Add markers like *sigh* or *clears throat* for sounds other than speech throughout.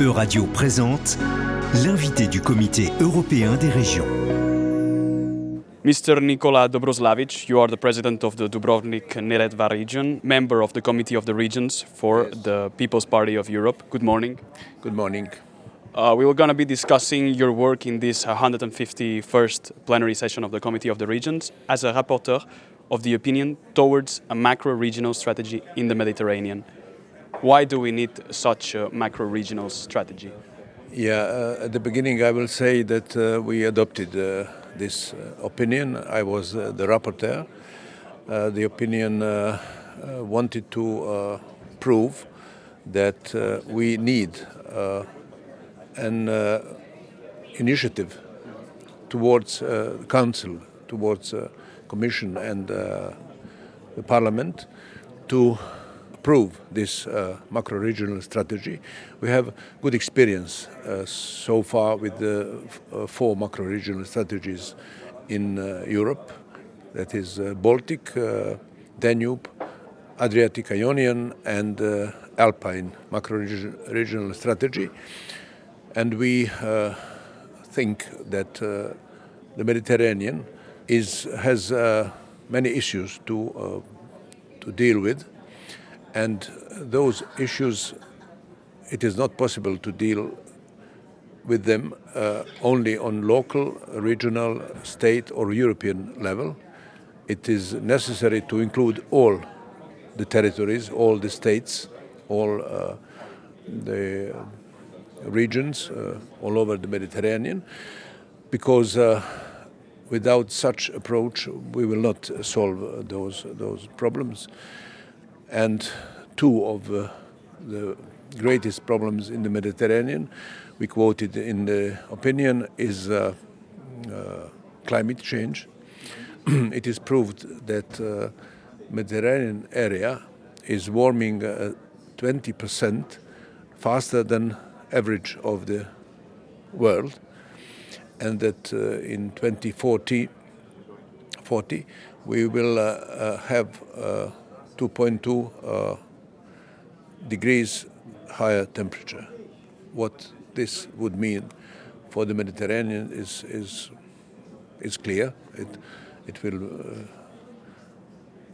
Euradio présente l'invité du Comité européen des régions. Mr. Nikola Dobroslavic, you are the president of the Dubrovnik-Neretva region, member of the Committee of the Regions for the People's Party of Europe. Good morning. Good morning. Uh, we were going to be discussing your work in this 151st plenary session of the Committee of the Regions as a rapporteur of the opinion towards a macro regional strategy in the Mediterranean. Why do we need such a macro regional strategy? Yeah, uh, at the beginning, I will say that uh, we adopted uh, this uh, opinion. I was uh, the rapporteur. Uh, the opinion wanted to prove that we need an initiative towards Council, towards Commission and the Parliament to approve this uh, macro-regional strategy. We have good experience uh, so far with the uh, four macro-regional strategies in uh, Europe. That is uh, Baltic, Danube, Adriatic Ionian, and Alpine macro-regional strategy. And we think that the Mediterranean is, has many issues to, to deal with and those issues it is not possible to deal with them uh, only on local, regional, state, or European level. It is necessary to include all the territories, all the states, all uh, the regions uh, all over the Mediterranean, because uh, without such approach we will not solve those those problems and two of uh, the greatest problems in the Mediterranean, we quoted in the opinion, is uh, uh, climate change. *clears throat* it is proved that uh, Mediterranean area is warming uh, 20% faster than average of the world, and that uh, in 2040, 40, we will uh, uh, have uh, 2.2 uh, degrees higher temperature. What this would mean for the Mediterranean is is is clear. It it will uh,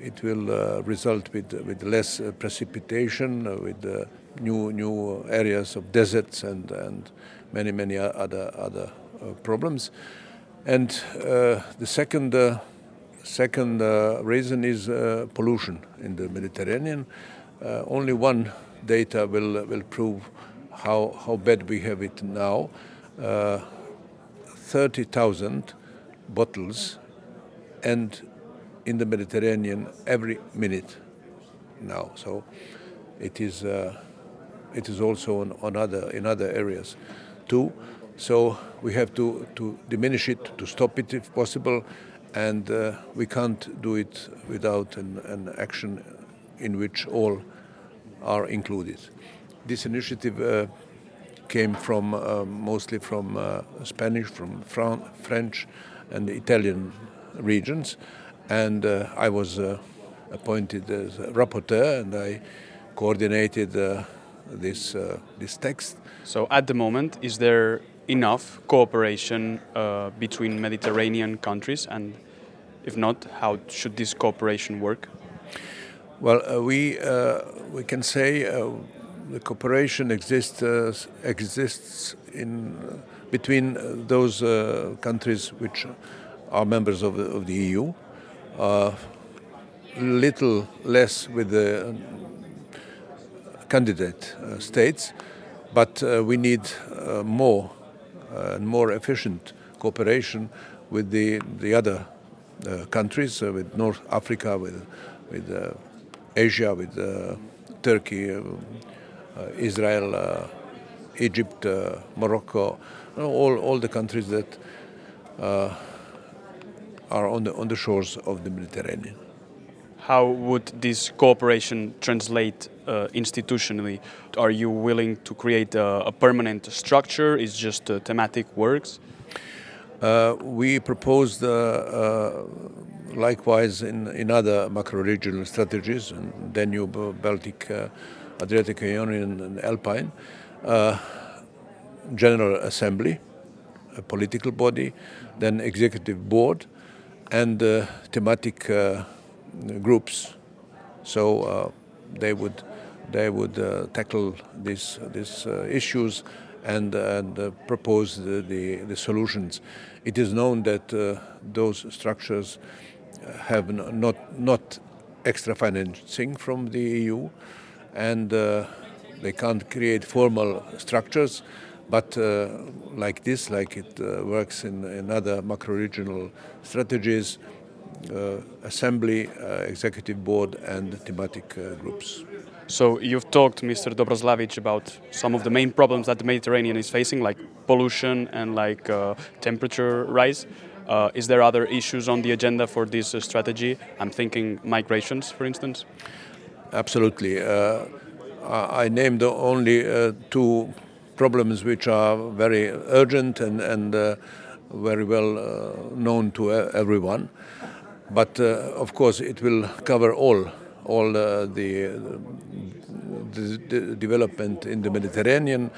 it will uh, result with with less uh, precipitation, uh, with uh, new new areas of deserts and and many many other other uh, problems. And the second. Uh, Second uh, reason is uh, pollution in the Mediterranean. Uh, only one data will will prove how how bad we have it now. Uh, Thirty thousand bottles, and in the Mediterranean every minute now. So it is uh, it is also on, on other in other areas too. So we have to, to diminish it, to stop it if possible, and uh, we can't do it without an, an action in which all are included. This initiative uh, came from uh, mostly from uh, Spanish, from Fran- French, and Italian regions, and uh, I was uh, appointed as rapporteur, and I coordinated this this text. So, at the moment, is there enough cooperation between Mediterranean countries? And if not, how should this cooperation work? Well, uh, we uh, we can say uh, the cooperation exists uh, exists in uh, between uh, those countries which are members of the, of the EU. Little less with the candidate states, but we need more and more efficient cooperation with the the other countries, uh, with North Africa, with with uh, Asia, with uh, Turkey, uh, uh, Israel, uh, Egypt, uh, Morocco, all all the countries that uh, are on the on the shores of the Mediterranean. How would this cooperation translate uh, institutionally? Are you willing to create a, a permanent structure? Is just uh, thematic works? Uh, we proposed uh, uh, likewise in, in other macro-regional strategies, in Danube, Baltic, uh, Adriatic Ionian and Alpine, General Assembly, a political body, then executive board, and uh, thematic uh, groups. So uh, they would they would tackle these these issues and, and uh, propose the, the, the, solutions. It is known that those structures have not not extra financing from the EU, and they can't create formal structures but uh, like this, like it uh, works in, in other macro-regional strategies, uh, assembly, executive board, and thematic groups. So you've talked, Mr. Dobroslavic, about some of the main problems that the Mediterranean is facing, like pollution and like uh, temperature rise. Uh, is there other issues on the agenda for this uh, strategy? I'm thinking migrations, for instance. Absolutely. I named only two problems which are very urgent and, and uh, very well uh, known to everyone. But uh, of course, it will cover all all the, the, the, development in the Mediterranean,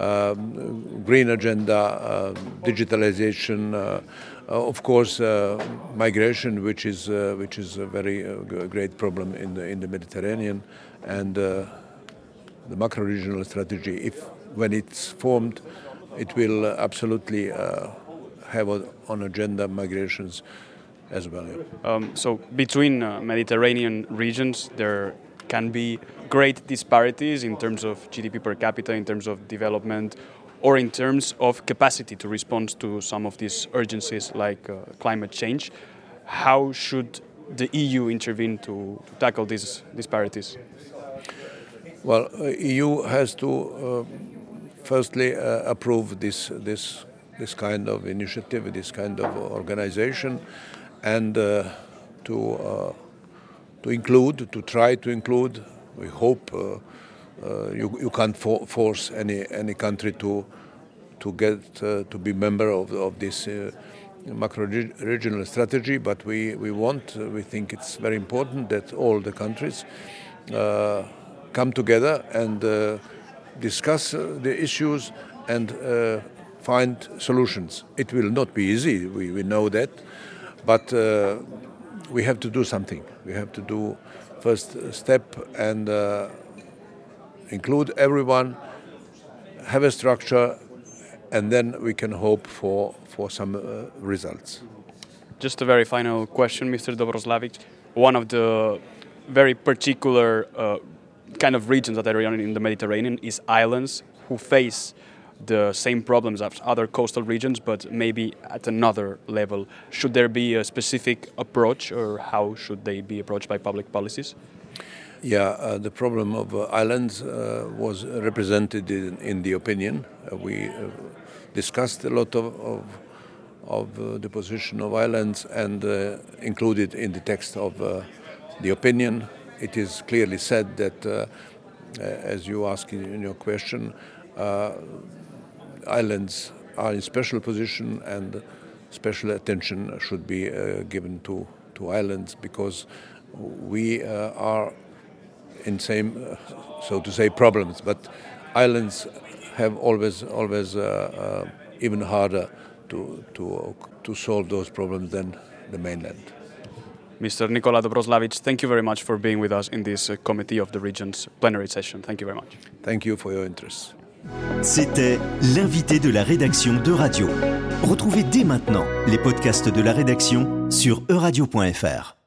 um, green agenda, uh, digitalization, uh, of course, uh, migration, which is which is a very great problem in the in the Mediterranean, and the macro-regional strategy, if when it's formed, it will absolutely uh, have on agenda migrations as well. Um, so between uh, Mediterranean regions, there can be great disparities in terms of GDP per capita, in terms of development, or in terms of capacity to respond to some of these urgencies like uh, climate change. How should the EU intervene to, to tackle these disparities? Well, uh, EU has to uh, firstly uh, approve this this this kind of initiative, this kind of organization, and uh, to uh, to include, to try to include. We hope uh, uh, you you can't for force any any country to to get uh, to be member of of this. macro regional strategy, but we, we want, we think it's very important that all the countries come together and discuss the issues and find solutions. It will not be easy, we, we know that, but uh, we have to do something. We have to do first step and uh, include everyone, have a structure, and then we can hope for, for some uh, results. Just a very final question, Mr. Dobroslavic. One of the very particular uh, kind of regions that are in the Mediterranean is islands who face the same problems as other coastal regions, but maybe at another level. Should there be a specific approach, or how should they be approached by public policies? Yeah, uh, the problem of uh, islands uh, was represented in, in the opinion. Uh, we uh, discussed a lot of, of, of uh, the position of islands and included in the text of the opinion it is clearly said that, as you ask in your question, islands are in special position and special attention should be uh, given to, to islands because we uh, are in same, uh, so to say, problems. But islands have always, always uh, even harder to, to, to solve those problems than the mainland. Mr. Nikola Dobroslavic, thank you very much for being with us in this uh, Committee of the Regions plenary session. Thank you very much. Thank you for your interest. C'était l'invité de la rédaction de Radio. Retrouvez dès maintenant les podcasts de la rédaction sur euradio.fr.